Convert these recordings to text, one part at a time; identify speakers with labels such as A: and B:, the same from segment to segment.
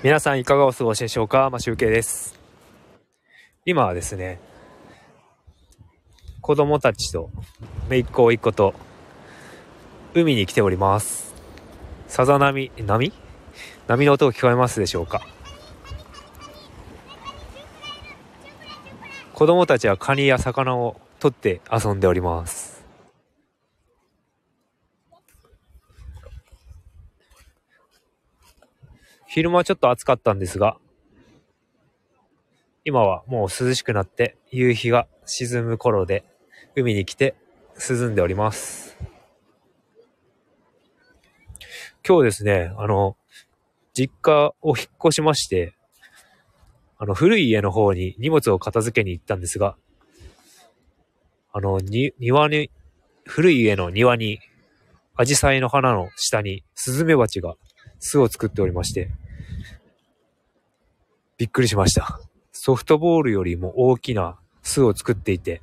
A: 皆さんいかがお過ごしでしょうか？まあ、集計です。今はですね、子供たちと、めいっ子おいっ子と、海に来ております。さざ波、波？波の音が聞こえますでしょうか？子供たちはカニや魚を取って遊んでおります。昼間はちょっと暑かったんですが、今はもう涼しくなって夕日が沈む頃で海に来て涼んでおります。今日ですね、あの、実家を引っ越しまして、あの、古い家の方に荷物を片付けに行ったんですが、あの、に、庭に、古い家の庭に、アジサイの花の下にスズメバチが巣を作っておりまして、びっくりしました。ソフトボールよりも大きな巣を作っていて、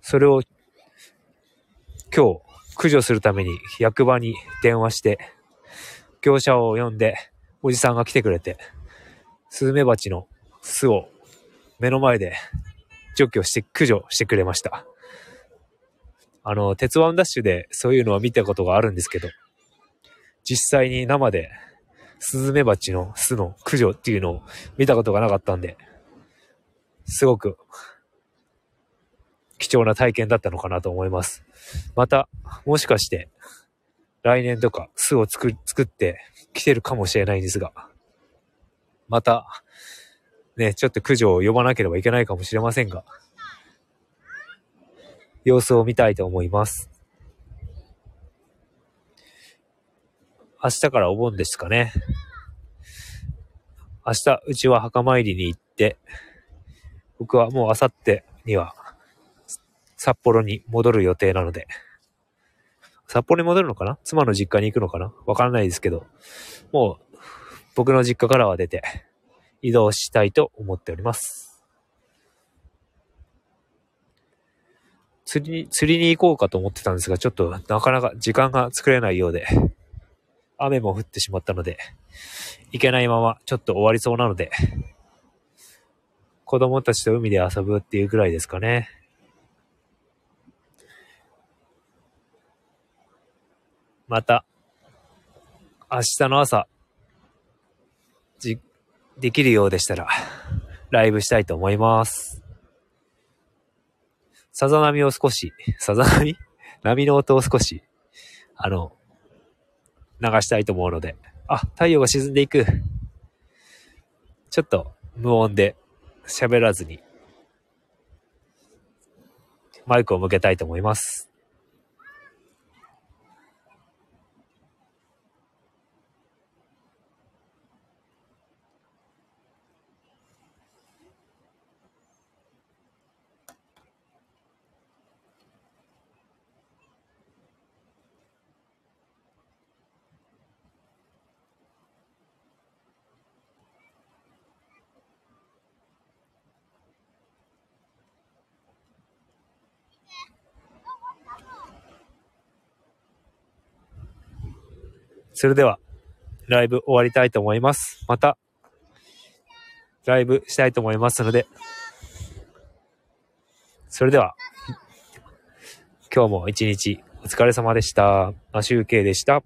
A: それを今日駆除するために役場に電話して、業者を呼んで、おじさんが来てくれて、スズメバチの巣を目の前で除去して駆除してくれました。あの、鉄腕ダッシュでそういうのは見たことがあるんですけど、実際に生でスズメバチの巣の駆除っていうのを見たことがなかったんで、すごく貴重な体験だったのかなと思います。また、もしかして、来年とか巣を作作って来てるかもしれないんですが、また、ね、ちょっと駆除を呼ばなければいけないかもしれませんが、様子を見たいと思います。明日からお盆ですかね。明日、うちは墓参りに行って、僕はもう明後日には札幌に戻る予定なので、札幌に戻るのかな？妻の実家に行くのかな？わからないですけど、もう僕の実家からは出て移動したいと思っております。釣りに、釣りに行こうかと思ってたんですが、ちょっとなかなか時間が作れないようで、雨も降ってしまったので、行けないままちょっと終わりそうなので、子供たちと海で遊ぶっていうぐらいですかね。また、明日の朝、じ、できるようでしたら、ライブしたいと思います。さざ波を少し、さざ波？波の音を少し、あの、流したいと思うので、あ、太陽が沈んでいく。ちょっと無音で喋らずに、マイクを向けたいと思います。それでは、ライブ終わりたいと思います。また、ライブしたいと思いますので、それでは、今日も一日お疲れ様でした。マシュウケイでした。